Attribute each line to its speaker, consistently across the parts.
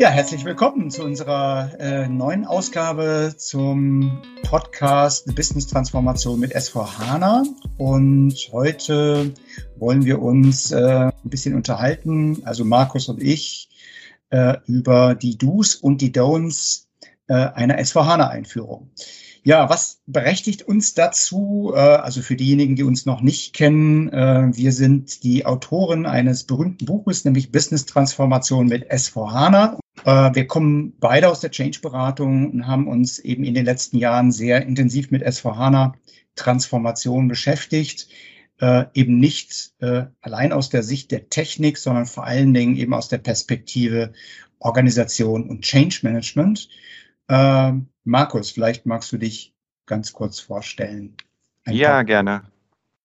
Speaker 1: Ja, herzlich willkommen zu unserer äh, neuen Ausgabe zum Podcast Business Transformation mit S4 HANA. Und heute wollen wir uns äh, ein bisschen unterhalten, also Markus und ich, äh, über die Do's und die Don'ts äh, einer S4 HANA Einführung. Ja, was berechtigt uns dazu? Äh, also für diejenigen, die uns noch nicht kennen, äh, wir sind die Autoren eines berühmten Buches, nämlich Business Transformation mit S4HANA. Äh, wir kommen beide aus der Change-Beratung und haben uns eben in den letzten Jahren sehr intensiv mit S4HANA Transformation beschäftigt. Eben nicht allein aus der Sicht der Technik, sondern vor allen Dingen eben aus der Perspektive Organisation und Change Management. Ähm, Markus, vielleicht magst du dich ganz kurz vorstellen.
Speaker 2: Ein ja, paar. gerne.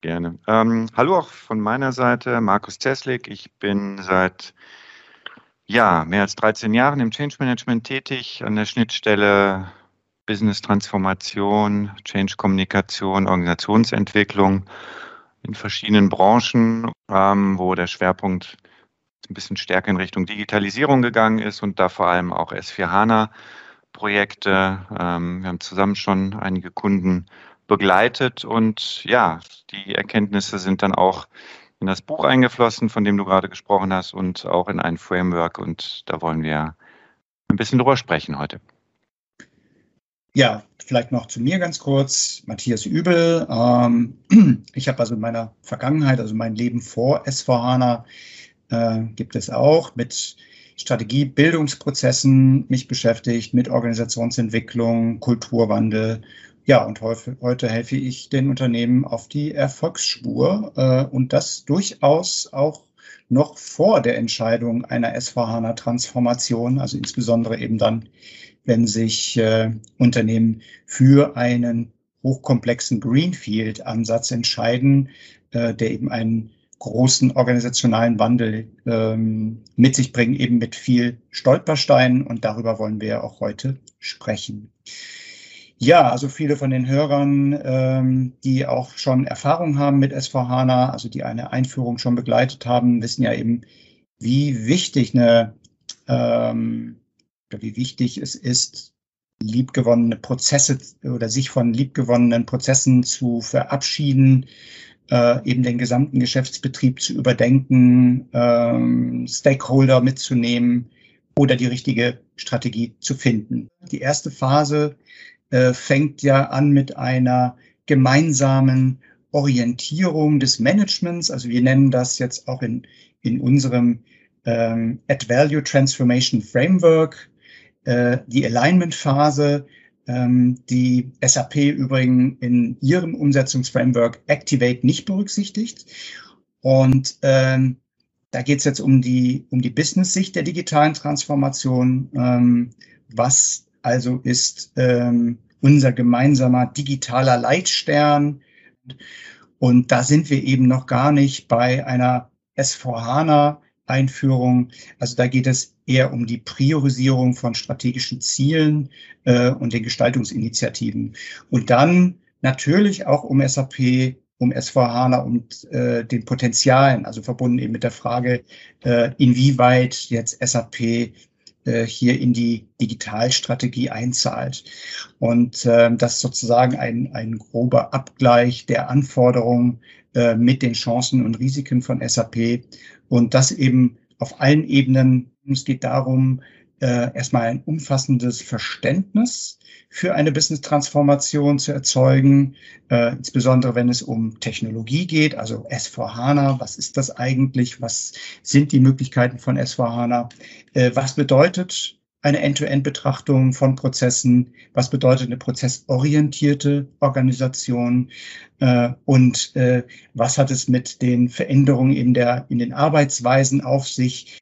Speaker 2: Gerne. Ähm, hallo auch von meiner Seite, Markus Teslik. Ich bin seit ja, mehr als 13 Jahren im Change Management tätig, an der Schnittstelle Business Transformation, Change Kommunikation, Organisationsentwicklung in verschiedenen Branchen, ähm, wo der Schwerpunkt ein bisschen stärker in Richtung Digitalisierung gegangen ist und da vor allem auch S4 HANA Projekte. Ähm, wir haben zusammen schon einige Kunden begleitet und ja, die Erkenntnisse sind dann auch in das Buch eingeflossen, von dem du gerade gesprochen hast und auch in ein Framework und da wollen wir ein bisschen drüber sprechen heute.
Speaker 1: Ja, vielleicht noch zu mir ganz kurz. Matthias Übel. Ähm, ich habe also in meiner Vergangenheit, also mein Leben vor S4HANA, äh, gibt es auch mit Strategie, Bildungsprozessen mich beschäftigt, mit Organisationsentwicklung, Kulturwandel. Ja, und heute, helfe ich den Unternehmen auf die Erfolgsspur äh, und das durchaus auch noch vor der Entscheidung einer SVH-Transformation, also insbesondere eben dann, wenn sich äh, Unternehmen für einen hochkomplexen Greenfield-Ansatz entscheiden, äh, der eben einen großen organisationalen Wandel ähm, mit sich bringen, eben mit viel Stolpersteinen. Und darüber wollen wir auch heute sprechen. Ja, also viele von den Hörern, ähm, die auch schon Erfahrung haben mit SVHANA, also die eine Einführung schon begleitet haben, wissen ja eben, wie wichtig eine, ähm, wie wichtig es ist, liebgewonnene Prozesse oder sich von liebgewonnenen Prozessen zu verabschieden, äh, eben den gesamten Geschäftsbetrieb zu überdenken, ähm, Stakeholder mitzunehmen oder die richtige Strategie zu finden. Die erste Phase äh, fängt ja an mit einer gemeinsamen Orientierung des Managements. Also wir nennen das jetzt auch in, in unserem ähm, Add Value Transformation Framework äh, die Alignment-Phase, ähm, die SAP übrigens in ihrem Umsetzungsframework Activate nicht berücksichtigt. Und ähm, da geht es jetzt um die, um die Business-Sicht der digitalen Transformation. Ähm, was also ist ähm, unser gemeinsamer digitaler Leitstern? Und da sind wir eben noch gar nicht bei einer S4HANA Einführung. Also da geht es eher um die Priorisierung von strategischen Zielen äh, und den Gestaltungsinitiativen. Und dann natürlich auch um SAP, um S4HANA und äh, den Potenzialen, also verbunden eben mit der Frage, äh, inwieweit jetzt SAP äh, hier in die Digitalstrategie einzahlt. Und äh, das ist sozusagen ein, ein grober Abgleich der Anforderungen äh, mit den Chancen und Risiken von SAP und das eben auf allen Ebenen. Es geht darum, äh, erstmal ein umfassendes Verständnis für eine Business-Transformation zu erzeugen, äh, insbesondere wenn es um Technologie geht, also S4HANA, was ist das eigentlich, was sind die Möglichkeiten von S4HANA, äh, was bedeutet eine End-to-End-Betrachtung von Prozessen, was bedeutet eine prozessorientierte Organisation äh, und äh, was hat es mit den Veränderungen in, der, in den Arbeitsweisen auf sich.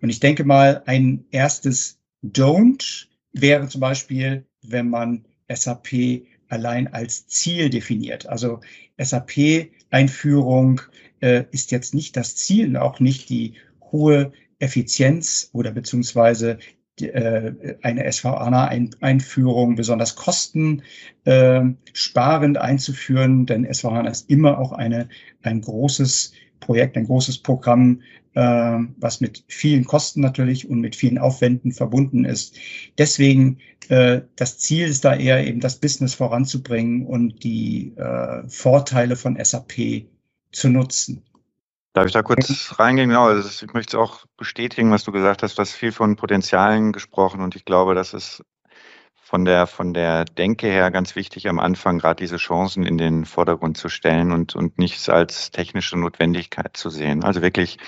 Speaker 1: Und ich denke mal, ein erstes Don't wäre zum Beispiel, wenn man SAP allein als Ziel definiert. Also SAP-Einführung äh, ist jetzt nicht das Ziel, auch nicht die hohe Effizienz oder beziehungsweise eine SVHANA-Einführung besonders kostensparend einzuführen, denn SVHANA ist immer auch eine, ein großes Projekt, ein großes Programm, äh, was mit vielen Kosten natürlich und mit vielen Aufwänden verbunden ist. Deswegen äh, das Ziel ist da eher eben das Business voranzubringen und die äh, Vorteile von SAP zu nutzen.
Speaker 2: Darf ich da kurz reingehen? Genau, also ich möchte auch bestätigen, was du gesagt hast. Du hast viel von Potenzialen gesprochen und ich glaube, das ist von der, von der Denke her ganz wichtig, am Anfang gerade diese Chancen in den Vordergrund zu stellen und, und nichts als technische Notwendigkeit zu sehen. Also wirklich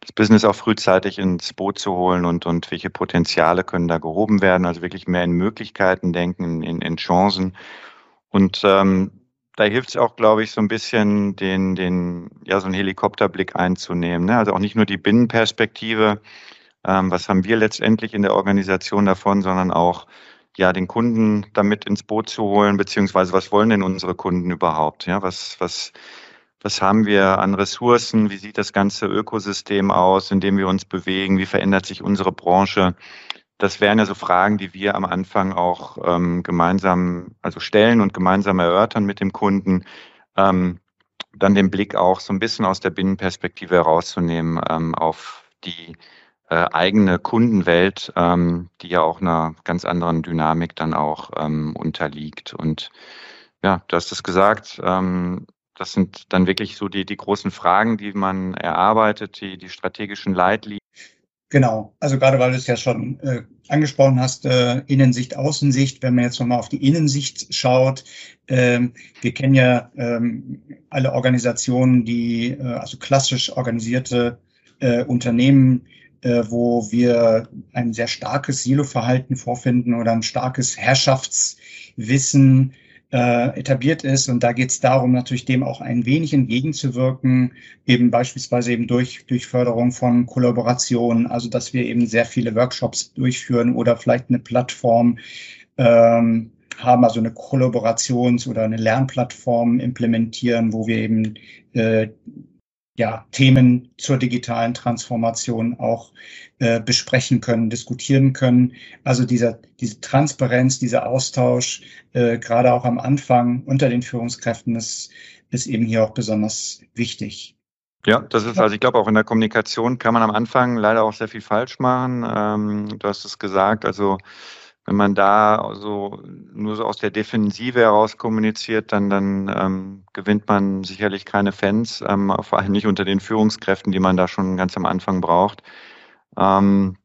Speaker 2: das Business auch frühzeitig ins Boot zu holen und, und welche Potenziale können da gehoben werden. Also wirklich mehr in Möglichkeiten denken, in, in Chancen. Und ähm, da hilft es auch, glaube ich, so ein bisschen den, den, ja, so einen Helikopterblick einzunehmen. Ne? Also auch nicht nur die Binnenperspektive, ähm, was haben wir letztendlich in der Organisation davon, sondern auch ja, den Kunden damit ins Boot zu holen, beziehungsweise was wollen denn unsere Kunden überhaupt? Ja, was, was, was haben wir an Ressourcen? Wie sieht das ganze Ökosystem aus, in dem wir uns bewegen? Wie verändert sich unsere Branche? Das wären ja so Fragen, die wir am Anfang auch ähm, gemeinsam, also stellen und gemeinsam erörtern mit dem Kunden. Ähm, dann den Blick auch so ein bisschen aus der Binnenperspektive herauszunehmen ähm, auf die äh, eigene Kundenwelt, ähm, die ja auch einer ganz anderen Dynamik dann auch ähm, unterliegt. Und ja, du hast es gesagt, ähm, das sind dann wirklich so die, die großen Fragen, die man erarbeitet, die, die strategischen Leitlinien.
Speaker 1: Genau, also gerade weil du es ja schon äh, angesprochen hast, äh, Innensicht, Außensicht, wenn man jetzt nochmal auf die Innensicht schaut, ähm, wir kennen ja ähm, alle Organisationen, die, äh, also klassisch organisierte äh, Unternehmen, äh, wo wir ein sehr starkes Silo-Verhalten vorfinden oder ein starkes Herrschaftswissen, äh, etabliert ist. Und da geht es darum, natürlich dem auch ein wenig entgegenzuwirken, eben beispielsweise eben durch, durch Förderung von Kollaborationen, also dass wir eben sehr viele Workshops durchführen oder vielleicht eine Plattform ähm, haben, also eine Kollaborations- oder eine Lernplattform implementieren, wo wir eben äh, ja, Themen zur digitalen Transformation auch äh, besprechen können, diskutieren können. Also dieser, diese Transparenz, dieser Austausch, äh, gerade auch am Anfang unter den Führungskräften, ist, ist eben hier auch besonders wichtig.
Speaker 2: Ja, das ist also, ich glaube, auch in der Kommunikation kann man am Anfang leider auch sehr viel falsch machen. Ähm, du hast es gesagt, also wenn man da so nur so aus der Defensive heraus kommuniziert, dann, dann ähm, gewinnt man sicherlich keine Fans, ähm, vor allem nicht unter den Führungskräften, die man da schon ganz am Anfang braucht. Ähm,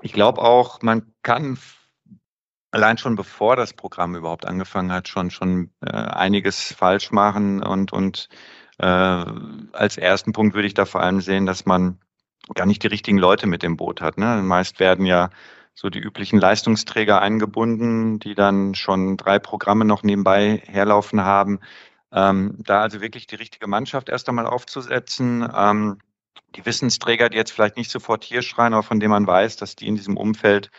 Speaker 2: ich glaube auch, man kann allein schon bevor das Programm überhaupt angefangen hat, schon schon äh, einiges falsch machen und und äh, als ersten Punkt würde ich da vor allem sehen, dass man gar nicht die richtigen Leute mit dem Boot hat. Ne? Meist werden ja so die üblichen Leistungsträger eingebunden, die dann schon drei Programme noch nebenbei herlaufen haben. Ähm, da also wirklich die richtige Mannschaft erst einmal aufzusetzen. Ähm, die Wissensträger, die jetzt vielleicht nicht sofort hier schreien, aber von denen man weiß, dass die in diesem Umfeld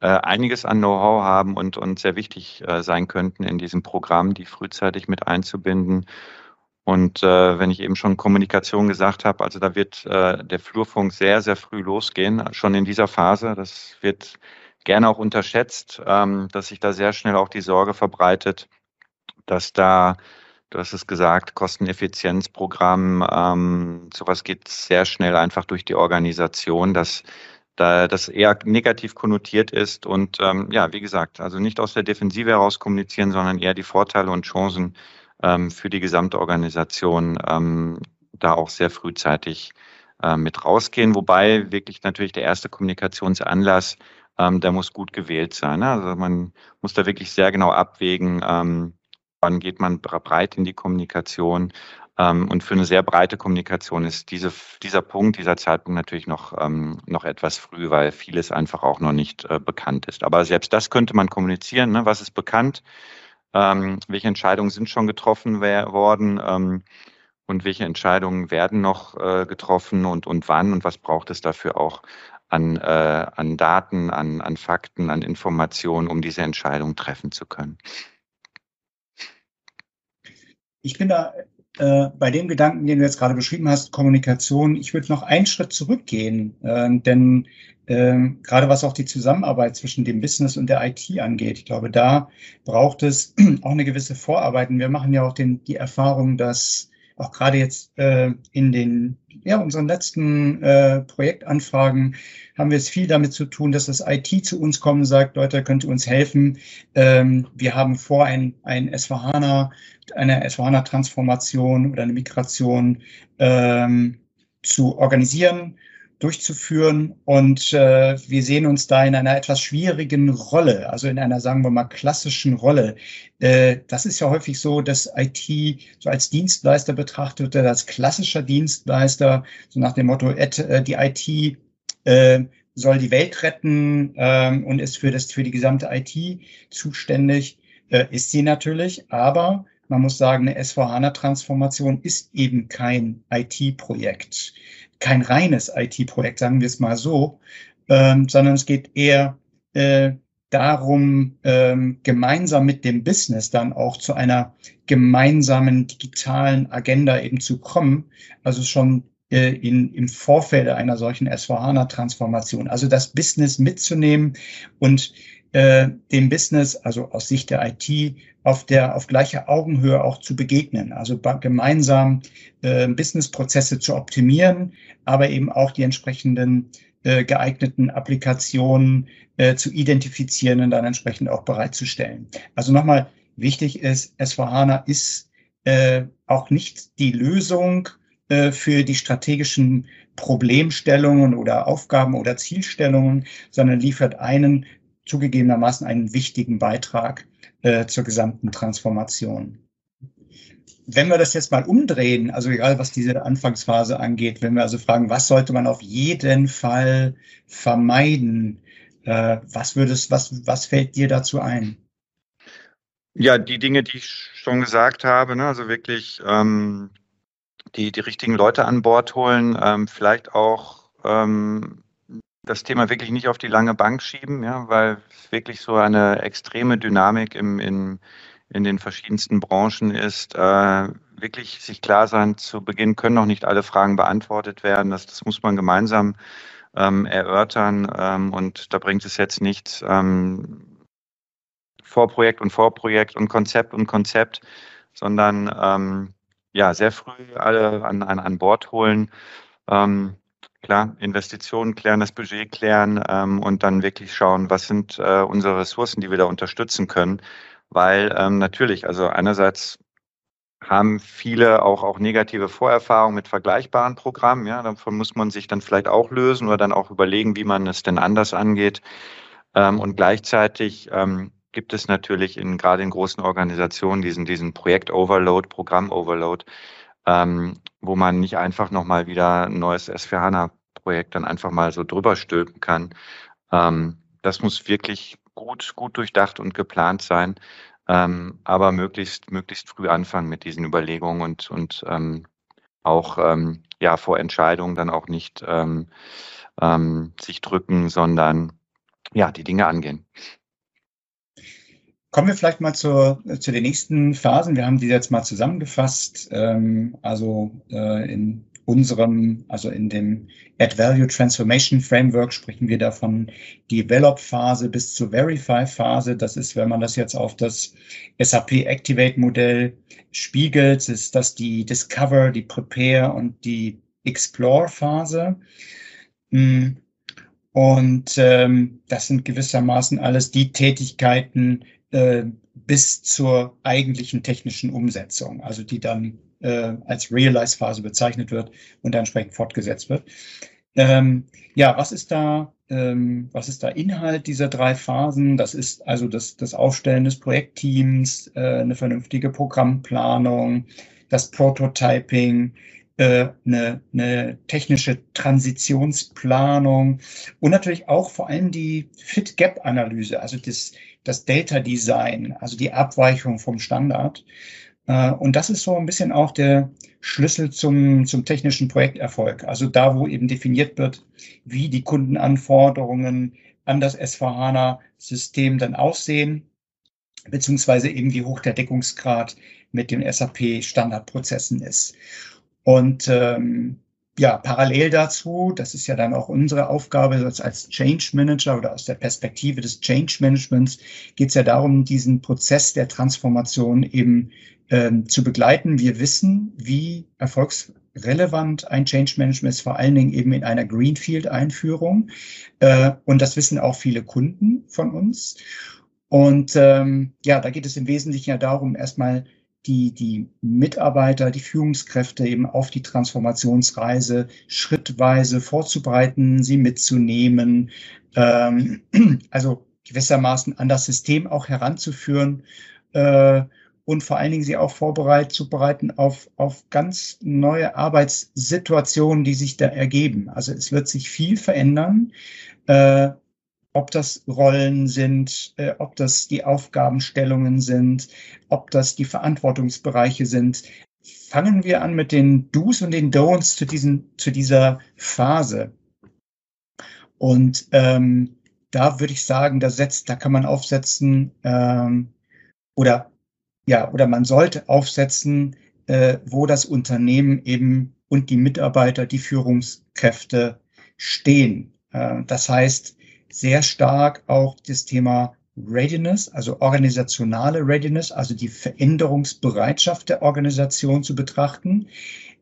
Speaker 2: äh, einiges an Know-how haben und, und sehr wichtig äh, sein könnten in diesem Programm, die frühzeitig mit einzubinden. Und äh, wenn ich eben schon Kommunikation gesagt habe, also da wird äh, der Flurfunk sehr, sehr früh losgehen, schon in dieser Phase. Das wird gerne auch unterschätzt, ähm, dass sich da sehr schnell auch die Sorge verbreitet, dass da, du hast es gesagt, Kosteneffizienzprogramm, ähm, sowas geht sehr schnell einfach durch die Organisation, dass da das eher negativ konnotiert ist und ähm, ja, wie gesagt, also nicht aus der Defensive heraus kommunizieren, sondern eher die Vorteile und Chancen ähm, für die gesamte Organisation ähm, da auch sehr frühzeitig äh, mit rausgehen. Wobei wirklich natürlich der erste Kommunikationsanlass, ähm, der muss gut gewählt sein. Ne? Also man muss da wirklich sehr genau abwägen, ähm, wann geht man breit in die Kommunikation. Ähm, und für eine sehr breite Kommunikation ist diese, dieser Punkt, dieser Zeitpunkt natürlich noch, ähm, noch etwas früh, weil vieles einfach auch noch nicht äh, bekannt ist. Aber selbst das könnte man kommunizieren. Ne? Was ist bekannt? Ähm, welche Entscheidungen sind schon getroffen worden? Ähm, und welche Entscheidungen werden noch äh, getroffen? Und, und wann? Und was braucht es dafür auch an, äh, an Daten, an, an Fakten, an Informationen, um diese Entscheidung treffen zu können.
Speaker 1: Ich bin da äh, bei dem Gedanken, den du jetzt gerade beschrieben hast, Kommunikation, ich würde noch einen Schritt zurückgehen, äh, denn ähm, gerade was auch die Zusammenarbeit zwischen dem Business und der IT angeht. Ich glaube, da braucht es auch eine gewisse Vorarbeit. Und wir machen ja auch den, die Erfahrung, dass auch gerade jetzt äh, in den ja, unseren letzten äh, Projektanfragen haben wir es viel damit zu tun, dass das IT zu uns kommt und sagt, Leute, könnt ihr uns helfen? Ähm, wir haben vor, ein, ein SVHANA, eine SVHANA-Transformation oder eine Migration ähm, zu organisieren durchzuführen. Und äh, wir sehen uns da in einer etwas schwierigen Rolle, also in einer, sagen wir mal, klassischen Rolle. Äh, das ist ja häufig so, dass IT so als Dienstleister betrachtet wird, als klassischer Dienstleister, so nach dem Motto, äh, die IT äh, soll die Welt retten ähm, und ist für, das, für die gesamte IT zuständig. Äh, ist sie natürlich, aber man muss sagen, eine S4HANA-Transformation ist eben kein IT-Projekt kein reines IT-Projekt, sagen wir es mal so, ähm, sondern es geht eher äh, darum, ähm, gemeinsam mit dem Business dann auch zu einer gemeinsamen digitalen Agenda eben zu kommen. Also schon äh, in, im Vorfeld einer solchen S4HANA-Transformation. Also das Business mitzunehmen und äh, dem Business, also aus Sicht der IT, auf der auf gleicher Augenhöhe auch zu begegnen, also gemeinsam äh, Businessprozesse zu optimieren, aber eben auch die entsprechenden äh, geeigneten Applikationen äh, zu identifizieren und dann entsprechend auch bereitzustellen. Also nochmal wichtig ist, S4HANA ist äh, auch nicht die Lösung äh, für die strategischen Problemstellungen oder Aufgaben oder Zielstellungen, sondern liefert einen zugegebenermaßen einen wichtigen Beitrag äh, zur gesamten Transformation. Wenn wir das jetzt mal umdrehen, also egal was diese Anfangsphase angeht, wenn wir also fragen, was sollte man auf jeden Fall vermeiden, äh, was würdest, was, was fällt dir dazu ein?
Speaker 2: Ja, die Dinge, die ich schon gesagt habe, ne, also wirklich ähm, die, die richtigen Leute an Bord holen, ähm, vielleicht auch ähm, das Thema wirklich nicht auf die lange Bank schieben, ja, weil es wirklich so eine extreme Dynamik im, in, in den verschiedensten Branchen ist. Äh, wirklich sich klar sein, zu Beginn können noch nicht alle Fragen beantwortet werden. Das, das muss man gemeinsam ähm, erörtern ähm, und da bringt es jetzt nichts, ähm, Vorprojekt und Vorprojekt und Konzept und Konzept, sondern ähm, ja, sehr früh alle an, an, an Bord holen. Ähm, Klar, Investitionen klären, das Budget klären ähm, und dann wirklich schauen, was sind äh, unsere Ressourcen, die wir da unterstützen können. Weil ähm, natürlich, also einerseits haben viele auch, auch negative Vorerfahrungen mit vergleichbaren Programmen. Ja, davon muss man sich dann vielleicht auch lösen oder dann auch überlegen, wie man es denn anders angeht. Ähm, und gleichzeitig ähm, gibt es natürlich in, gerade in großen Organisationen diesen, diesen Projekt-Overload, Programm-Overload, ähm, wo man nicht einfach nochmal wieder ein neues S4HANA-Projekt dann einfach mal so drüber stülpen kann. Ähm, das muss wirklich gut, gut durchdacht und geplant sein, ähm, aber möglichst, möglichst früh anfangen mit diesen Überlegungen und, und ähm, auch ähm, ja, vor Entscheidungen dann auch nicht ähm, ähm, sich drücken, sondern ja, die Dinge angehen.
Speaker 1: Kommen wir vielleicht mal zur, zu den nächsten Phasen. Wir haben die jetzt mal zusammengefasst. Ähm, also äh, in unserem, also in dem Add Value Transformation Framework sprechen wir davon Develop-Phase bis zur Verify-Phase. Das ist, wenn man das jetzt auf das SAP Activate-Modell spiegelt, ist das die Discover, die Prepare und die Explore-Phase. Hm. Und ähm, das sind gewissermaßen alles die Tätigkeiten, äh, bis zur eigentlichen technischen Umsetzung, also die dann äh, als Realize-Phase bezeichnet wird und dann entsprechend fortgesetzt wird. Ähm, ja, was ist da, ähm, was ist da Inhalt dieser drei Phasen? Das ist also das, das Aufstellen des Projektteams, äh, eine vernünftige Programmplanung, das Prototyping, äh, eine, eine technische Transitionsplanung und natürlich auch vor allem die Fit-Gap-Analyse, also das, das Data Design, also die Abweichung vom Standard. Äh, und das ist so ein bisschen auch der Schlüssel zum, zum technischen Projekterfolg. Also da, wo eben definiert wird, wie die Kundenanforderungen an das S4HANA-System dann aussehen, beziehungsweise eben wie hoch der Deckungsgrad mit den SAP-Standardprozessen ist. Und ähm, ja, parallel dazu, das ist ja dann auch unsere Aufgabe als Change Manager oder aus der Perspektive des Change Managements, geht es ja darum, diesen Prozess der Transformation eben ähm, zu begleiten. Wir wissen, wie erfolgsrelevant ein Change Management ist, vor allen Dingen eben in einer Greenfield-Einführung. Äh, und das wissen auch viele Kunden von uns. Und ähm, ja, da geht es im Wesentlichen ja darum, erstmal die, die Mitarbeiter, die Führungskräfte eben auf die Transformationsreise schrittweise vorzubereiten, sie mitzunehmen, ähm, also gewissermaßen an das System auch heranzuführen äh, und vor allen Dingen sie auch vorbereitet zu bereiten auf, auf ganz neue Arbeitssituationen, die sich da ergeben. Also es wird sich viel verändern. Äh, ob das Rollen sind, äh, ob das die Aufgabenstellungen sind, ob das die Verantwortungsbereiche sind. Fangen wir an mit den Do's und den Don'ts zu, diesen, zu dieser Phase. Und ähm, da würde ich sagen, da setzt, da kann man aufsetzen ähm, oder ja, oder man sollte aufsetzen, äh, wo das Unternehmen eben und die Mitarbeiter, die Führungskräfte stehen. Äh, das heißt, sehr stark auch das Thema Readiness, also organisationale Readiness, also die Veränderungsbereitschaft der Organisation zu betrachten.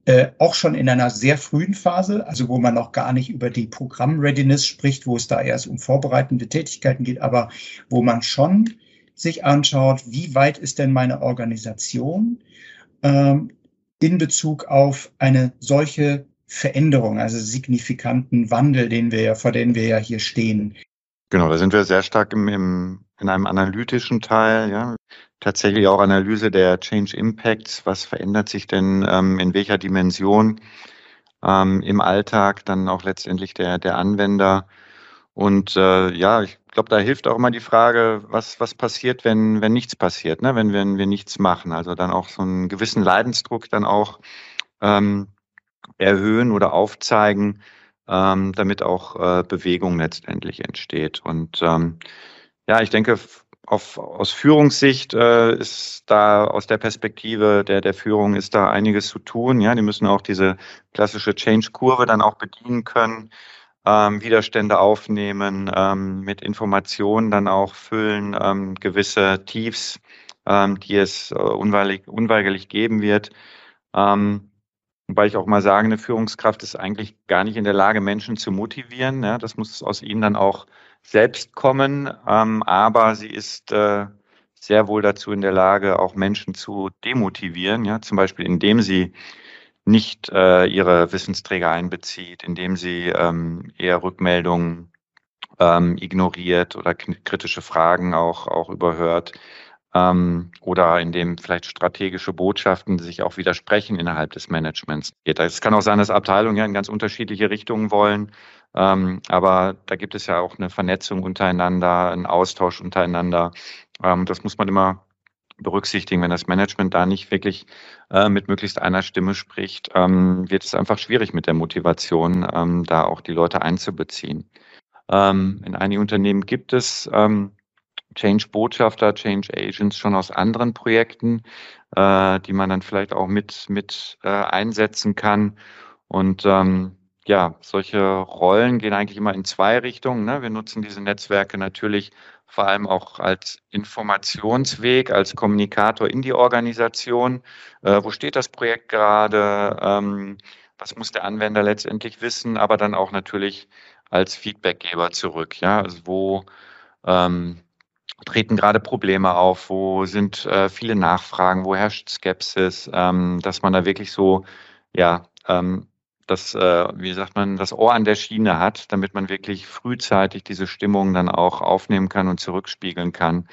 Speaker 1: Äh, auch schon in einer sehr frühen Phase, also wo man noch gar nicht über die Programm-Readiness spricht, wo es da erst um vorbereitende Tätigkeiten geht, aber wo man schon sich anschaut, wie weit ist denn meine Organisation ähm, in Bezug auf eine solche Veränderung, also signifikanten Wandel, den wir ja, vor dem wir ja hier stehen.
Speaker 2: Genau, da sind wir sehr stark im, im, in einem analytischen Teil, ja. Tatsächlich auch Analyse der Change Impacts. Was verändert sich denn ähm, in welcher Dimension ähm, im Alltag, dann auch letztendlich der, der Anwender? Und äh, ja, ich glaube, da hilft auch immer die Frage, was, was passiert, wenn, wenn nichts passiert, ne? wenn, wenn wir nichts machen. Also dann auch so einen gewissen Leidensdruck dann auch ähm, erhöhen oder aufzeigen, ähm, damit auch äh, Bewegung letztendlich entsteht. Und ähm, ja, ich denke, auf, aus Führungssicht äh, ist da aus der Perspektive der, der Führung ist da einiges zu tun. Ja, die müssen auch diese klassische Change-Kurve dann auch bedienen können, ähm, Widerstände aufnehmen, ähm, mit Informationen dann auch füllen, ähm, gewisse Tiefs, ähm, die es äh, unweigerlich, geben wird. Ähm, Wobei ich auch mal sage, eine Führungskraft ist eigentlich gar nicht in der Lage, Menschen zu motivieren. Ja, das muss aus ihnen dann auch selbst kommen. Ähm, aber sie ist äh, sehr wohl dazu in der Lage, auch Menschen zu demotivieren. Ja, zum Beispiel, indem sie nicht äh, ihre Wissensträger einbezieht, indem sie ähm, eher Rückmeldungen ähm, ignoriert oder kritische Fragen auch, auch überhört ähm, oder in dem vielleicht strategische Botschaften sich auch widersprechen innerhalb des Managements. Es kann auch sein, dass Abteilungen ja in ganz unterschiedliche Richtungen wollen, ähm, aber da gibt es ja auch eine Vernetzung untereinander, einen Austausch untereinander. Ähm, das muss man immer berücksichtigen. Wenn das Management da nicht wirklich äh, mit möglichst einer Stimme spricht, ähm, wird es einfach schwierig mit der Motivation, ähm, da auch die Leute einzubeziehen. Ähm, in einigen Unternehmen gibt es ähm, Change-Botschafter, Change-Agents schon aus anderen Projekten, äh, die man dann vielleicht auch mit, mit äh, einsetzen kann. Und ähm, ja, solche Rollen gehen eigentlich immer in zwei Richtungen. Ne? Wir nutzen diese Netzwerke natürlich vor allem auch als Informationsweg, als Kommunikator in die Organisation. Äh, wo steht das Projekt gerade? Ähm, was muss der Anwender letztendlich wissen? Aber dann auch natürlich als Feedbackgeber zurück. Ja, also wo ähm, treten gerade Probleme auf, wo sind äh, viele Nachfragen, wo herrscht Skepsis, ähm, dass man da wirklich so, ja, ähm, das, äh, wie sagt man, das Ohr an der Schiene hat, damit man wirklich frühzeitig diese Stimmung dann auch aufnehmen kann und zurückspiegeln kann,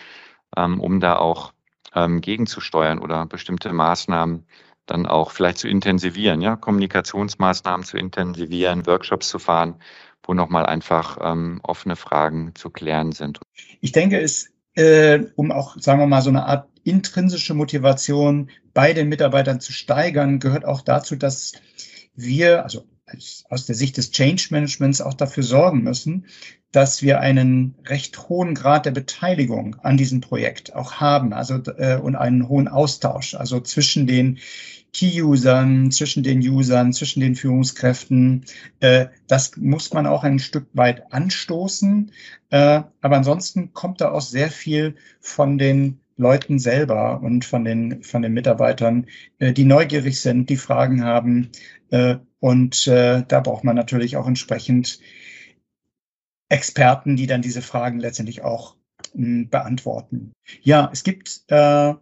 Speaker 2: ähm, um da auch ähm, gegenzusteuern oder bestimmte Maßnahmen dann auch vielleicht zu intensivieren, ja, Kommunikationsmaßnahmen zu intensivieren, Workshops zu fahren, wo nochmal einfach ähm, offene Fragen zu klären sind.
Speaker 1: Ich denke, es äh, um auch, sagen wir mal, so eine Art intrinsische Motivation bei den Mitarbeitern zu steigern, gehört auch dazu, dass wir, also aus der Sicht des Change Managements auch dafür sorgen müssen, dass wir einen recht hohen Grad der Beteiligung an diesem Projekt auch haben, also äh, und einen hohen Austausch, also zwischen den Key-Usern, zwischen den Usern, zwischen den Führungskräften. Äh, das muss man auch ein Stück weit anstoßen. Äh, aber ansonsten kommt da auch sehr viel von den Leuten selber und von den, von den Mitarbeitern, äh, die neugierig sind, die Fragen haben. Äh, und äh, da braucht man natürlich auch entsprechend Experten, die dann diese Fragen letztendlich auch mh, hm, beantworten. Ja, es gibt äh,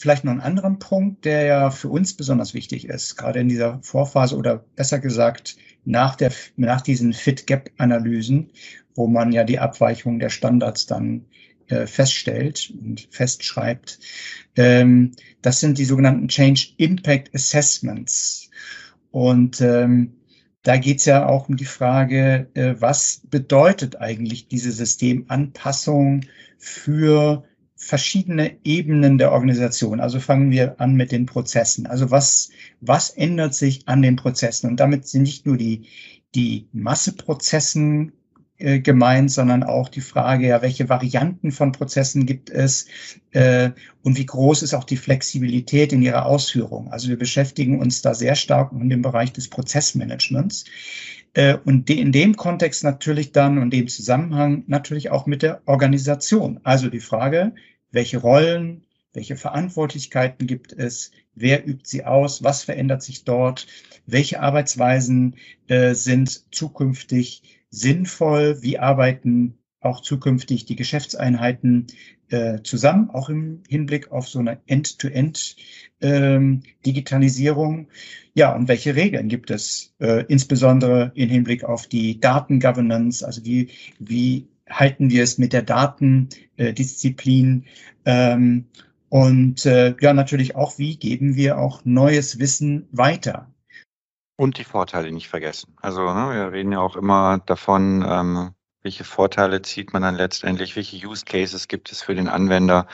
Speaker 1: vielleicht noch einen anderen Punkt, der ja für uns besonders wichtig ist, gerade in dieser Vorphase oder besser gesagt nach, der, nach diesen Fit-Gap-Analysen, wo man ja die Abweichung der Standards dann äh, feststellt und festschreibt. Ähm, das sind die sogenannten Change Impact Assessments. Und ähm, da geht es ja auch um die Frage, äh, was bedeutet eigentlich diese Systemanpassung für verschiedene Ebenen der Organisation. Also fangen wir an mit den Prozessen. Also was, was ändert sich an den Prozessen? Und damit sind nicht nur die, die Masseprozessen äh, gemeint, sondern auch die Frage, ja, welche Varianten von Prozessen gibt es äh, und wie groß ist auch die Flexibilität in ihrer Ausführung. Also wir beschäftigen uns da sehr stark in dem Bereich des Prozessmanagements. Äh, und in dem Kontext natürlich dann und dem Zusammenhang natürlich auch mit der Organisation. Also die Frage, welche Rollen, welche Verantwortlichkeiten gibt es, wer übt sie aus, was verändert sich dort, welche Arbeitsweisen äh, sind zukünftig sinnvoll, wie arbeiten auch zukünftig die Geschäftseinheiten äh, zusammen, auch im Hinblick auf so eine End-to-End-Digitalisierung. Ähm, ja, und welche Regeln gibt es, äh, insbesondere im Hinblick auf die Datengovernance, also wie, wie halten wir es mit der Datendisziplin? Ähm, und äh, ja, natürlich auch, wie geben wir auch neues Wissen weiter?
Speaker 2: Und die Vorteile nicht vergessen. Also ne, wir reden ja auch immer davon, ähm, welche Vorteile zieht man dann letztendlich, welche Use Cases gibt es für den Anwender.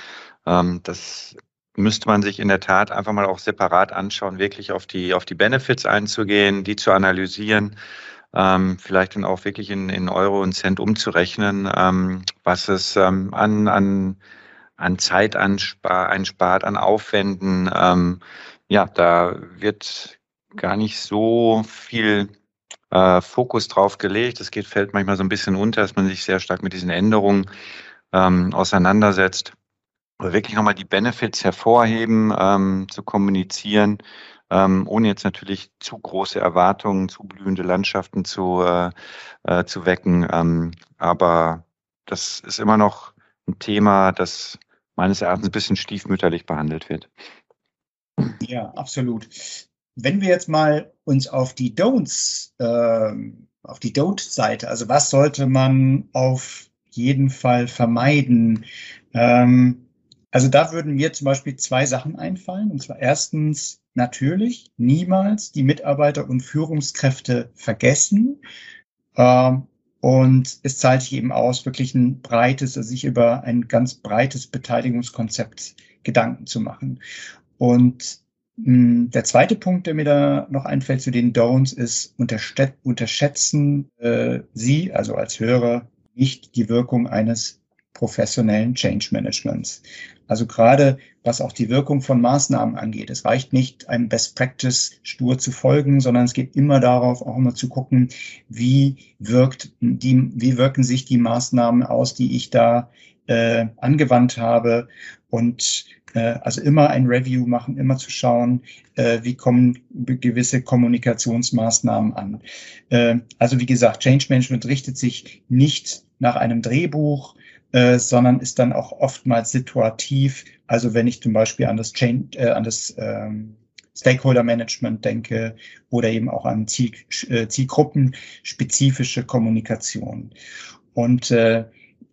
Speaker 2: Ähm, das müsste man sich in der Tat einfach mal auch separat anschauen, wirklich auf die, auf die Benefits einzugehen, die zu analysieren, ähm, vielleicht dann auch wirklich in, in Euro und Cent umzurechnen, ähm, was es ähm, an, an, an Zeit einspart, an Aufwänden. Ähm, ja, da wird gar nicht so viel äh, Fokus drauf gelegt. Es geht, fällt manchmal so ein bisschen unter, dass man sich sehr stark mit diesen Änderungen ähm, auseinandersetzt. Aber wirklich nochmal die Benefits hervorheben, ähm, zu kommunizieren, ähm, ohne jetzt natürlich zu große Erwartungen, zu blühende Landschaften zu, äh, äh, zu wecken. Ähm, aber das ist immer noch ein Thema, das meines Erachtens ein bisschen stiefmütterlich behandelt wird.
Speaker 1: Ja, absolut. Wenn wir jetzt mal uns auf die Don'ts, äh, auf die Don't-Seite, also was sollte man auf jeden Fall vermeiden? Ähm, also da würden mir zum Beispiel zwei Sachen einfallen. Und zwar erstens natürlich niemals die Mitarbeiter und Führungskräfte vergessen. Ähm, und es zahlt sich eben aus, wirklich ein breites, also sich über ein ganz breites Beteiligungskonzept Gedanken zu machen. Und der zweite Punkt, der mir da noch einfällt zu den Don'ts, ist, unterschätzen äh, Sie, also als Hörer, nicht die Wirkung eines professionellen Change Managements. Also gerade was auch die Wirkung von Maßnahmen angeht. Es reicht nicht, einem Best Practice stur zu folgen, sondern es geht immer darauf, auch immer zu gucken, wie wirkt die, wie wirken sich die Maßnahmen aus, die ich da äh, angewandt habe und äh, also immer ein Review machen, immer zu schauen, äh, wie kommen gewisse Kommunikationsmaßnahmen an. Äh, also wie gesagt, Change Management richtet sich nicht nach einem Drehbuch, äh, sondern ist dann auch oftmals situativ. Also wenn ich zum Beispiel an das, Change, äh, an das ähm, Stakeholder Management denke oder eben auch an Ziel, äh, Zielgruppenspezifische Kommunikation. Und äh,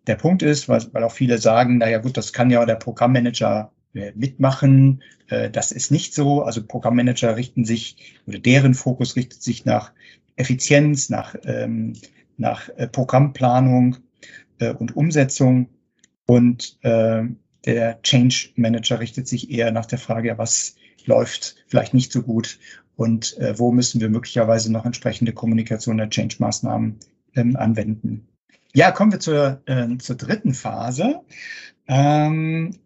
Speaker 1: der Punkt ist, weil, weil auch viele sagen, naja gut, das kann ja der Programmmanager äh, mitmachen. Äh, das ist nicht so. Also Programmmanager richten sich oder deren Fokus richtet sich nach Effizienz, nach, ähm, nach äh, Programmplanung äh, und Umsetzung. Und äh, der Change Manager richtet sich eher nach der Frage, was läuft vielleicht nicht so gut und äh, wo müssen wir möglicherweise noch entsprechende Kommunikation der Change-Maßnahmen ähm, anwenden. Ja, kommen wir zur, äh, zur dritten Phase. Ähm,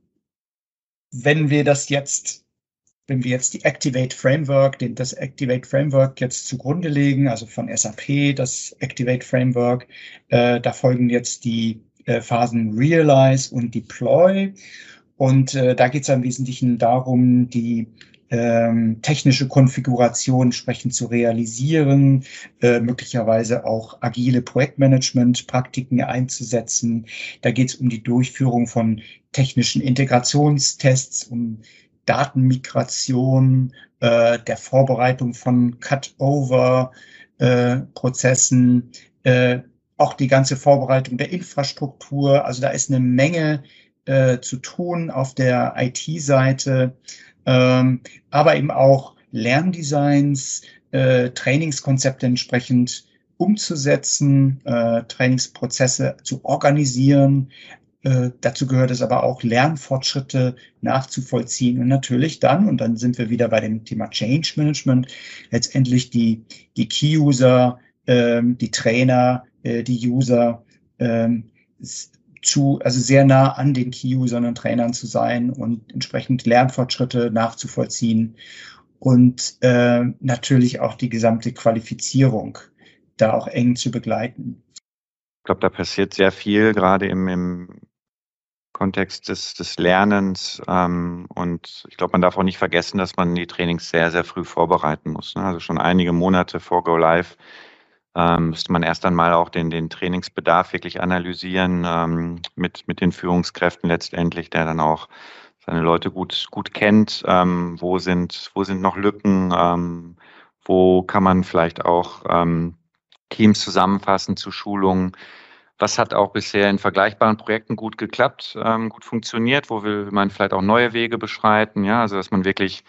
Speaker 1: wenn wir das jetzt, wenn wir jetzt die Activate Framework, den, das Activate Framework jetzt zugrunde legen, also von SAP, das Activate Framework, äh, da folgen jetzt die äh, Phasen Realize und Deploy. Und äh, da geht es im Wesentlichen darum, die ähm, technische Konfiguration entsprechend zu realisieren, äh, möglicherweise auch agile Projektmanagement-Praktiken einzusetzen. Da geht es um die Durchführung von technischen Integrationstests, um Datenmigration, äh, der Vorbereitung von Cut-Over-Prozessen, äh, auch die ganze Vorbereitung der Infrastruktur. Also da ist eine Menge äh, zu tun auf der IT-Seite ähm, aber eben auch Lerndesigns, äh, Trainingskonzepte entsprechend umzusetzen, äh, Trainingsprozesse zu organisieren. Äh, dazu gehört es aber auch, Lernfortschritte nachzuvollziehen und natürlich dann, und dann sind wir wieder bei dem Thema Change Management, letztendlich die, die Key-User, ähm, die Trainer, äh, die User ähm, zu, also sehr nah an den Key-Usern und Trainern zu sein und entsprechend Lernfortschritte nachzuvollziehen und äh, natürlich auch die gesamte Qualifizierung da auch eng zu begleiten.
Speaker 2: Ich glaube, da passiert sehr viel, gerade im, im Kontext des, des Lernens. Ähm, und ich glaube, man darf auch nicht vergessen, dass man die Trainings sehr, sehr früh vorbereiten muss. Ne? Also schon einige Monate vor Go Live ähm, müsste man erst einmal auch den, den Trainingsbedarf wirklich analysieren ähm, mit, mit den Führungskräften letztendlich, der dann auch seine Leute gut, gut kennt. Ähm, wo, sind, wo sind noch Lücken? Ähm, wo kann man vielleicht auch ähm, Teams zusammenfassen zu Schulungen? Was hat auch bisher in vergleichbaren Projekten gut geklappt, ähm, gut funktioniert? Wo will man vielleicht auch neue Wege beschreiten? Ja, also dass man wirklich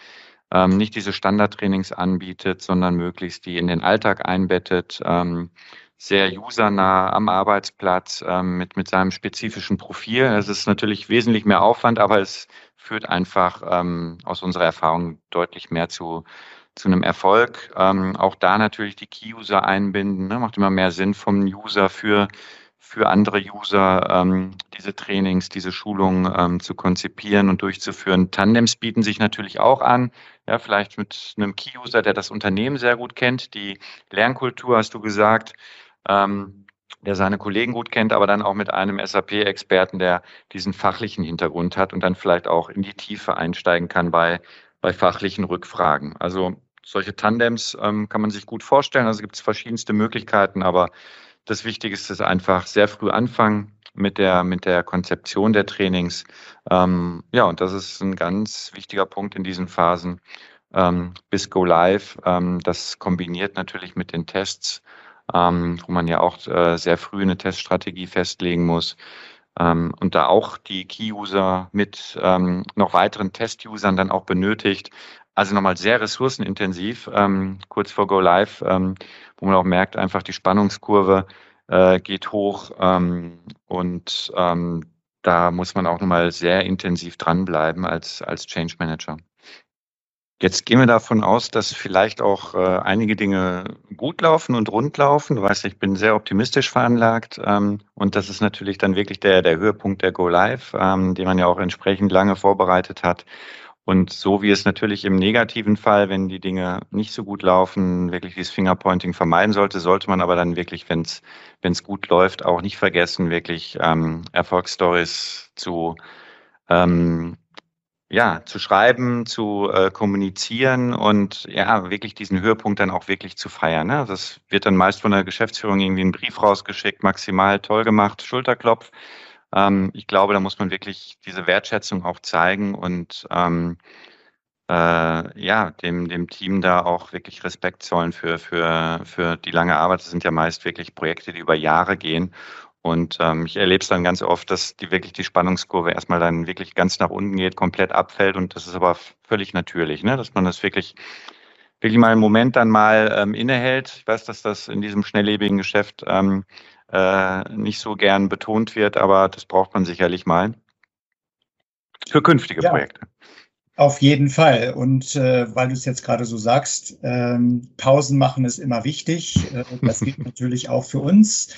Speaker 2: ähm, nicht diese Standardtrainings anbietet, sondern möglichst die in den Alltag einbettet, ähm, sehr usernah am Arbeitsplatz ähm, mit, mit seinem spezifischen Profil. Es ist natürlich wesentlich mehr Aufwand, aber es führt einfach ähm, aus unserer Erfahrung deutlich mehr zu, zu einem Erfolg. Ähm, auch da natürlich die Key-User einbinden, ne? macht immer mehr Sinn vom User für für andere User ähm, diese Trainings, diese Schulungen ähm, zu konzipieren und durchzuführen. Tandems bieten sich natürlich auch an, ja, vielleicht mit einem Key-User, der das Unternehmen sehr gut kennt, die Lernkultur, hast du gesagt, ähm, der seine Kollegen gut kennt, aber dann auch mit einem SAP-Experten, der diesen fachlichen Hintergrund hat und dann vielleicht auch in die Tiefe einsteigen kann bei, bei fachlichen Rückfragen. Also solche Tandems ähm, kann man sich gut vorstellen. Also gibt es verschiedenste Möglichkeiten, aber das Wichtigste ist einfach sehr früh anfangen mit der, mit der Konzeption der Trainings. Ähm, ja, und das ist ein ganz wichtiger Punkt in diesen Phasen ähm, bis Go Live. Ähm, das kombiniert natürlich mit den Tests, ähm, wo man ja auch äh, sehr früh eine Teststrategie festlegen muss. Ähm, und da auch die Key-User mit ähm, noch weiteren Test-Usern dann auch benötigt. Also nochmal sehr ressourcenintensiv, kurz vor Go Live wo man auch merkt, einfach die Spannungskurve äh, geht hoch ähm, und ähm, da muss man auch nochmal sehr intensiv dranbleiben als, als Change Manager. Jetzt gehen wir davon aus, dass vielleicht auch äh, einige Dinge gut laufen und rund laufen. Du weißt, ich bin sehr optimistisch veranlagt ähm, und das ist natürlich dann wirklich der, der Höhepunkt der Go Live, ähm, den man ja auch entsprechend lange vorbereitet hat. Und so wie es natürlich im negativen Fall, wenn die Dinge nicht so gut laufen, wirklich dieses Fingerpointing vermeiden sollte, sollte man aber dann wirklich, wenn es gut läuft, auch nicht vergessen, wirklich ähm, Erfolgsstories zu ähm, ja, zu schreiben, zu äh, kommunizieren und ja, wirklich diesen Höhepunkt dann auch wirklich zu feiern. Ne? Das wird dann meist von der Geschäftsführung irgendwie ein Brief rausgeschickt, maximal toll gemacht, Schulterklopf. Ähm, ich glaube, da muss man wirklich diese Wertschätzung auch zeigen und ähm, äh, ja, dem, dem Team da auch wirklich Respekt zollen für, für, für die lange Arbeit. Das sind ja meist wirklich Projekte, die über Jahre gehen. Und ähm, ich erlebe es dann ganz oft, dass die wirklich die Spannungskurve erstmal dann wirklich ganz nach unten geht, komplett abfällt. Und das ist aber völlig natürlich, ne? dass man das wirklich, wirklich mal einen Moment dann mal ähm, innehält. Ich weiß, dass das in diesem schnelllebigen Geschäft ähm, äh, nicht so gern betont wird, aber das braucht man sicherlich mal für künftige ja. Projekte.
Speaker 1: Auf jeden Fall. Und äh, weil du es jetzt gerade so sagst, ähm, Pausen machen ist immer wichtig. Äh, das gilt natürlich auch für uns.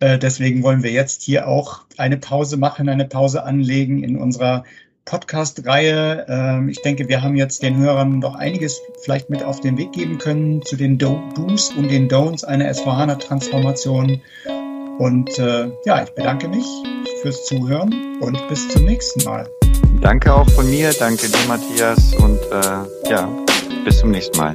Speaker 1: Äh, deswegen wollen wir jetzt hier auch eine Pause machen, eine Pause anlegen in unserer Podcast-Reihe. Ähm, ich denke, wir haben jetzt den Hörern doch einiges vielleicht mit auf den Weg geben können zu den Do's und den Don'ts einer S4HANA-Transformation. Und äh, ja, ich bedanke mich fürs Zuhören und bis zum nächsten Mal.
Speaker 2: Danke auch von mir, danke dir, Matthias, und äh, ja, bis zum nächsten Mal.